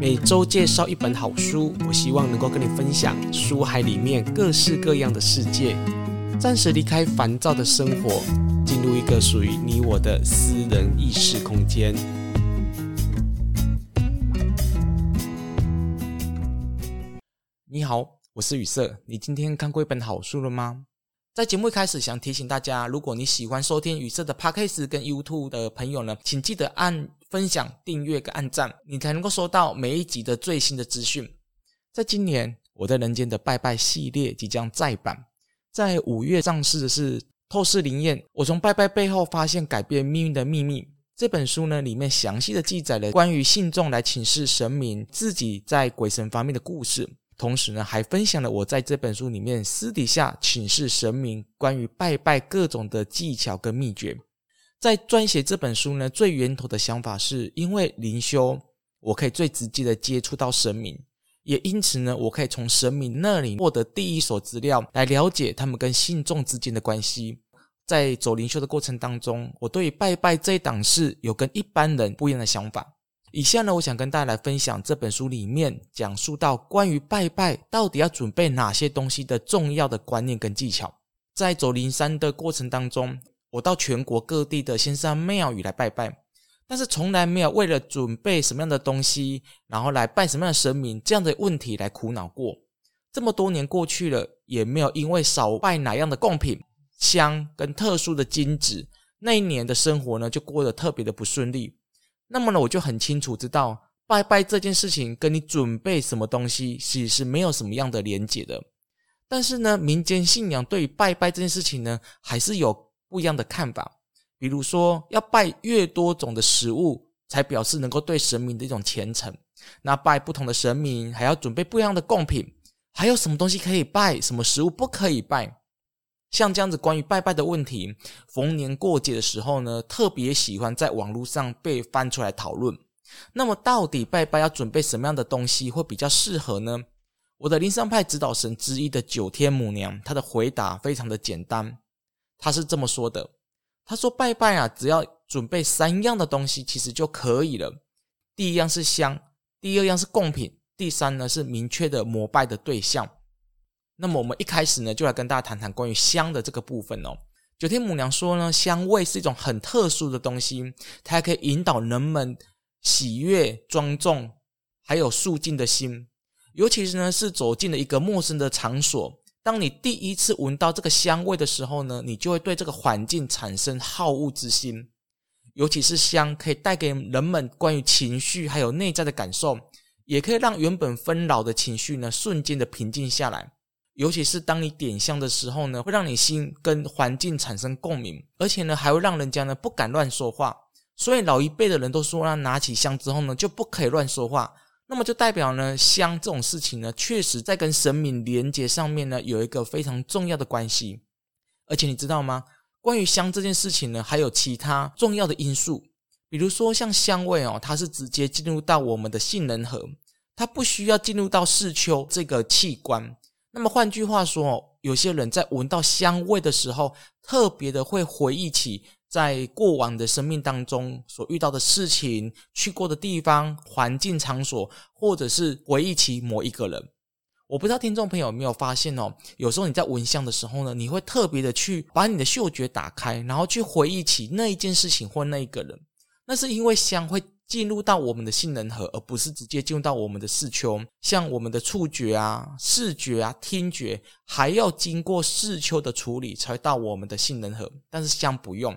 每周介绍一本好书，我希望能够跟你分享书海里面各式各样的世界，暂时离开烦躁的生活，进入一个属于你我的私人意识空间。你好，我是雨色，你今天看过一本好书了吗？在节目一开始，想提醒大家，如果你喜欢收听雨色的 Podcast 跟 YouTube 的朋友呢，请记得按分享、订阅跟按赞，你才能够收到每一集的最新的资讯。在今年，我在人间的拜拜系列即将再版，在五月上市的是《透视灵验》，我从拜拜背后发现改变命运的秘密。这本书呢，里面详细的记载了关于信众来请示神明自己在鬼神方面的故事。同时呢，还分享了我在这本书里面私底下请示神明关于拜拜各种的技巧跟秘诀。在撰写这本书呢，最源头的想法是因为灵修，我可以最直接的接触到神明，也因此呢，我可以从神明那里获得第一手资料，来了解他们跟信众之间的关系。在走灵修的过程当中，我对拜拜这一档事有跟一般人不一样的想法。以下呢，我想跟大家来分享这本书里面讲述到关于拜拜到底要准备哪些东西的重要的观念跟技巧。在走灵山的过程当中，我到全国各地的仙山庙宇来拜拜，但是从来没有为了准备什么样的东西，然后来拜什么样的神明这样的问题来苦恼过。这么多年过去了，也没有因为少拜哪样的贡品、香跟特殊的金纸，那一年的生活呢就过得特别的不顺利。那么呢，我就很清楚知道，拜拜这件事情跟你准备什么东西其实是没有什么样的连结的。但是呢，民间信仰对于拜拜这件事情呢，还是有不一样的看法。比如说，要拜越多种的食物，才表示能够对神明的一种虔诚。那拜不同的神明，还要准备不一样的贡品。还有什么东西可以拜，什么食物不可以拜？像这样子关于拜拜的问题，逢年过节的时候呢，特别喜欢在网络上被翻出来讨论。那么，到底拜拜要准备什么样的东西会比较适合呢？我的灵山派指导神之一的九天母娘，她的回答非常的简单，她是这么说的：她说拜拜啊，只要准备三样的东西，其实就可以了。第一样是香，第二样是贡品，第三呢是明确的膜拜的对象。那么我们一开始呢，就来跟大家谈谈关于香的这个部分哦。九天母娘说呢，香味是一种很特殊的东西，它还可以引导人们喜悦、庄重，还有肃静的心。尤其是呢，是走进了一个陌生的场所，当你第一次闻到这个香味的时候呢，你就会对这个环境产生好恶之心。尤其是香可以带给人们关于情绪还有内在的感受，也可以让原本纷扰的情绪呢，瞬间的平静下来。尤其是当你点香的时候呢，会让你心跟环境产生共鸣，而且呢，还会让人家呢不敢乱说话。所以老一辈的人都说，呢，拿起香之后呢，就不可以乱说话。那么就代表呢，香这种事情呢，确实在跟神明连接上面呢，有一个非常重要的关系。而且你知道吗？关于香这件事情呢，还有其他重要的因素，比如说像香味哦，它是直接进入到我们的杏仁核，它不需要进入到视丘这个器官。那么换句话说，有些人在闻到香味的时候，特别的会回忆起在过往的生命当中所遇到的事情、去过的地方、环境、场所，或者是回忆起某一个人。我不知道听众朋友有没有发现哦，有时候你在闻香的时候呢，你会特别的去把你的嗅觉打开，然后去回忆起那一件事情或那一个人。那是因为香会。进入到我们的杏仁核，而不是直接进入到我们的视丘。像我们的触觉啊、视觉啊、听觉，还要经过视丘的处理，才会到我们的杏仁核。但是香不用。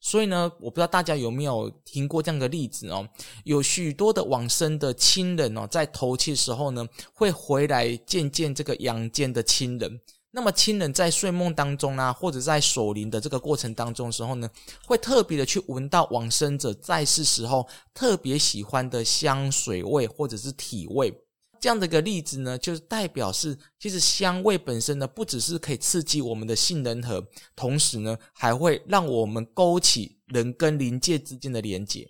所以呢，我不知道大家有没有听过这样的例子哦？有许多的往生的亲人哦，在头七时候呢，会回来见见这个阳间的亲人。那么亲人在睡梦当中啊，或者在守灵的这个过程当中时候呢，会特别的去闻到往生者在世时候特别喜欢的香水味或者是体味。这样的一个例子呢，就是代表是其实香味本身呢，不只是可以刺激我们的杏仁核，同时呢，还会让我们勾起人跟灵界之间的连结。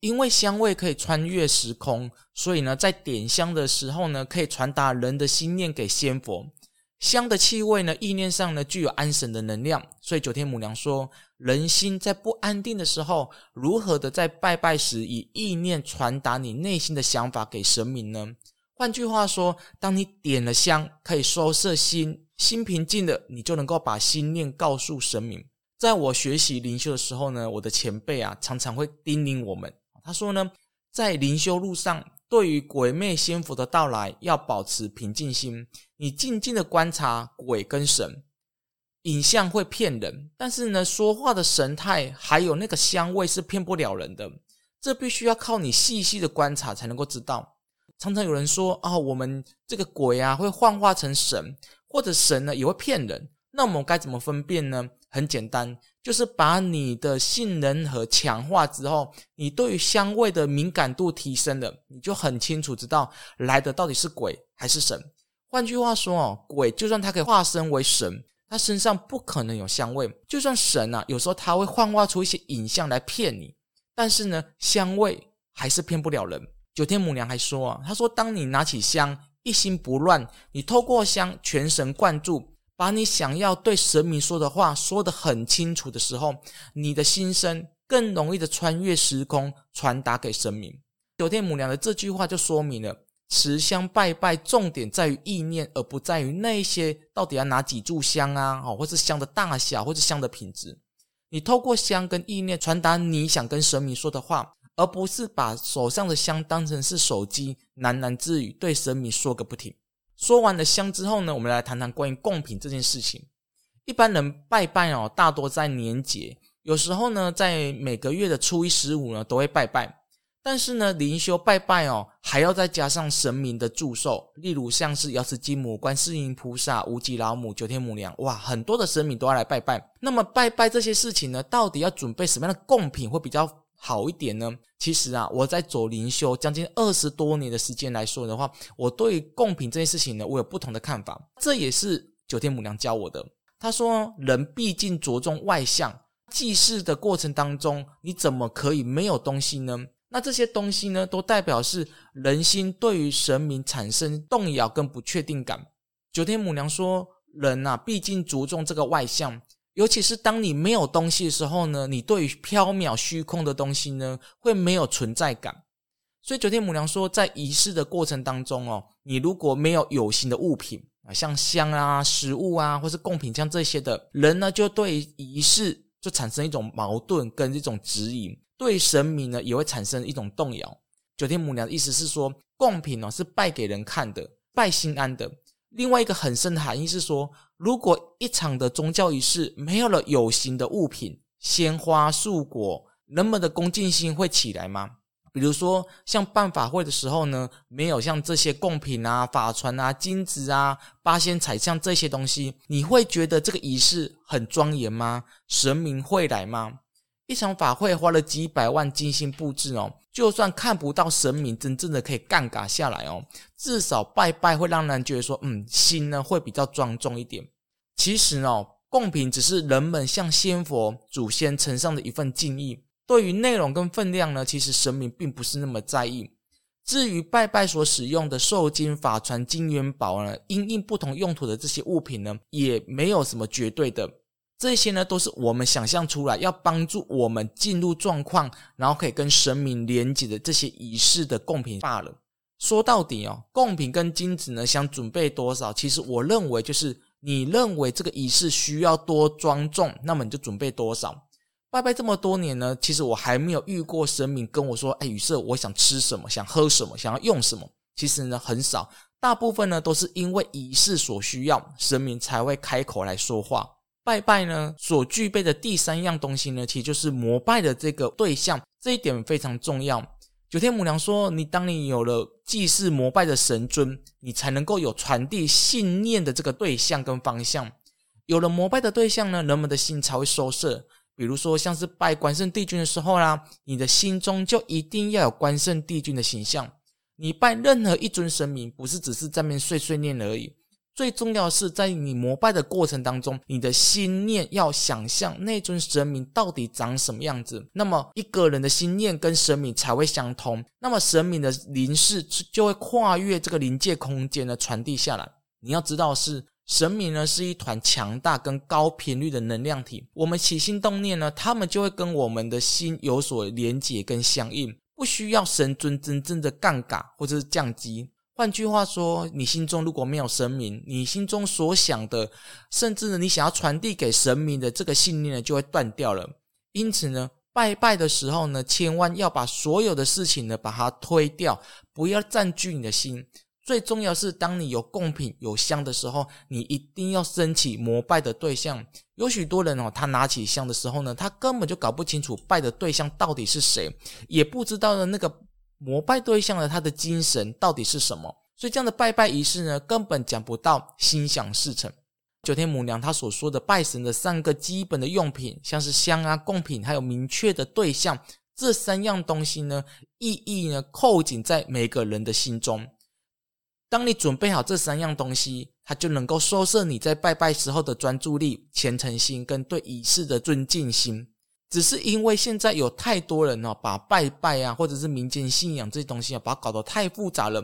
因为香味可以穿越时空，所以呢，在点香的时候呢，可以传达人的心念给仙佛。香的气味呢，意念上呢，具有安神的能量，所以九天母娘说，人心在不安定的时候，如何的在拜拜时以意念传达你内心的想法给神明呢？换句话说，当你点了香，可以收摄心，心平静了，你就能够把心念告诉神明。在我学习灵修的时候呢，我的前辈啊常常会叮咛我们，他说呢，在灵修路上，对于鬼魅仙佛的到来，要保持平静心，你静静的观察鬼跟神。影像会骗人，但是呢，说话的神态还有那个香味是骗不了人的，这必须要靠你细细的观察才能够知道。常常有人说啊、哦，我们这个鬼啊会幻化成神，或者神呢也会骗人。那我们该怎么分辨呢？很简单，就是把你的性能和强化之后，你对于香味的敏感度提升了，你就很清楚知道来的到底是鬼还是神。换句话说哦，鬼就算它可以化身为神，它身上不可能有香味。就算神啊，有时候他会幻化出一些影像来骗你，但是呢，香味还是骗不了人。九天母娘还说啊，她说，当你拿起香，一心不乱，你透过香全神贯注，把你想要对神明说的话说得很清楚的时候，你的心声更容易的穿越时空，传达给神明。九天母娘的这句话就说明了，持香拜拜重点在于意念，而不在于那些到底要拿几炷香啊，哦，或是香的大小，或是香的品质。你透过香跟意念传达你想跟神明说的话。而不是把手上的香当成是手机，喃喃自语对神明说个不停。说完了香之后呢，我们来谈谈关于贡品这件事情。一般人拜拜哦，大多在年节，有时候呢，在每个月的初一、十五呢，都会拜拜。但是呢，灵修拜拜哦，还要再加上神明的祝寿，例如像是药师金母、观世音菩萨、无极老母、九天母娘，哇，很多的神明都要来拜拜。那么拜拜这些事情呢，到底要准备什么样的贡品会比较好一点呢？其实啊，我在走灵修将近二十多年的时间来说的话，我对贡品这件事情呢，我有不同的看法。这也是九天母娘教我的。她说，人毕竟着重外向，祭祀的过程当中，你怎么可以没有东西呢？那这些东西呢，都代表是人心对于神明产生动摇跟不确定感。九天母娘说，人啊，毕竟着重这个外向。尤其是当你没有东西的时候呢，你对于缥缈虚空的东西呢，会没有存在感。所以九天母娘说，在仪式的过程当中哦，你如果没有有形的物品啊，像香啊、食物啊，或是贡品像这些的，人呢就对仪式就产生一种矛盾跟一种指引，对神明呢也会产生一种动摇。九天母娘的意思是说，贡品哦是拜给人看的，拜心安的。另外一个很深的含义是说，如果一场的宗教仪式没有了有形的物品，鲜花、素果，人们的恭敬心会起来吗？比如说，像办法会的时候呢，没有像这些贡品啊、法船啊、金子啊、八仙彩像这些东西，你会觉得这个仪式很庄严吗？神明会来吗？一场法会花了几百万精心布置哦，就算看不到神明真正的可以干嘎下来哦，至少拜拜会让人觉得说，嗯，心呢会比较庄重一点。其实哦，贡品只是人们向仙佛祖先呈上的一份敬意，对于内容跟分量呢，其实神明并不是那么在意。至于拜拜所使用的寿金、法传、金元宝呢，因应不同用途的这些物品呢，也没有什么绝对的。这些呢，都是我们想象出来，要帮助我们进入状况，然后可以跟神明连接的这些仪式的贡品罢了。说到底哦，贡品跟金子呢，想准备多少，其实我认为就是你认为这个仪式需要多庄重，那么你就准备多少。拜拜这么多年呢，其实我还没有遇过神明跟我说：“哎，宇色，我想吃什么，想喝什么，想要用什么。”其实呢，很少，大部分呢都是因为仪式所需要，神明才会开口来说话。拜拜呢，所具备的第三样东西呢，其实就是膜拜的这个对象，这一点非常重要。九天母娘说，你当你有了祭祀膜拜的神尊，你才能够有传递信念的这个对象跟方向。有了膜拜的对象呢，人们的心才会收摄。比如说，像是拜关圣帝君的时候啦，你的心中就一定要有关圣帝君的形象。你拜任何一尊神明，不是只是在面碎碎念而已。最重要的是，在你膜拜的过程当中，你的心念要想象那尊神明到底长什么样子。那么，一个人的心念跟神明才会相通。那么，神明的灵视就会跨越这个灵界空间的传递下来。你要知道是，神明呢是一团强大跟高频率的能量体，我们起心动念呢，他们就会跟我们的心有所连结跟相应，不需要神尊真正的杠杆或者是降级。换句话说，你心中如果没有神明，你心中所想的，甚至呢你想要传递给神明的这个信念呢，就会断掉了。因此呢，拜拜的时候呢，千万要把所有的事情呢把它推掉，不要占据你的心。最重要是，当你有贡品、有香的时候，你一定要升起膜拜的对象。有许多人哦，他拿起香的时候呢，他根本就搞不清楚拜的对象到底是谁，也不知道的那个。膜拜对象的他的精神到底是什么？所以这样的拜拜仪式呢，根本讲不到心想事成。九天母娘她所说的拜神的三个基本的用品，像是香啊、贡品，还有明确的对象，这三样东西呢，意义呢扣紧在每个人的心中。当你准备好这三样东西，它就能够收摄你在拜拜时候的专注力、虔诚心跟对仪式的尊敬心。只是因为现在有太多人哦，把拜拜啊，或者是民间信仰这些东西啊，把它搞得太复杂了，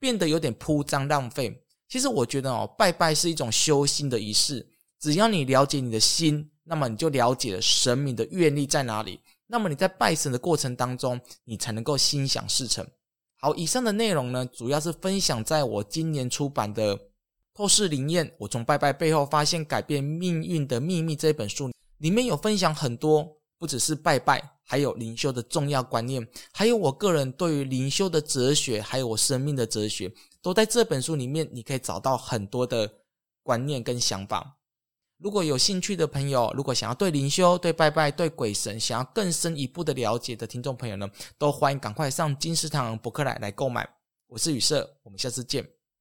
变得有点铺张浪费。其实我觉得哦，拜拜是一种修心的仪式，只要你了解你的心，那么你就了解了神明的愿力在哪里，那么你在拜神的过程当中，你才能够心想事成。好，以上的内容呢，主要是分享在我今年出版的《透视灵验：我从拜拜背后发现改变命运的秘密》这本书。里面有分享很多，不只是拜拜，还有灵修的重要观念，还有我个人对于灵修的哲学，还有我生命的哲学，都在这本书里面，你可以找到很多的观念跟想法。如果有兴趣的朋友，如果想要对灵修、对拜拜、对鬼神想要更深一步的了解的听众朋友呢，都欢迎赶快上金石堂博客来来购买。我是雨色，我们下次见。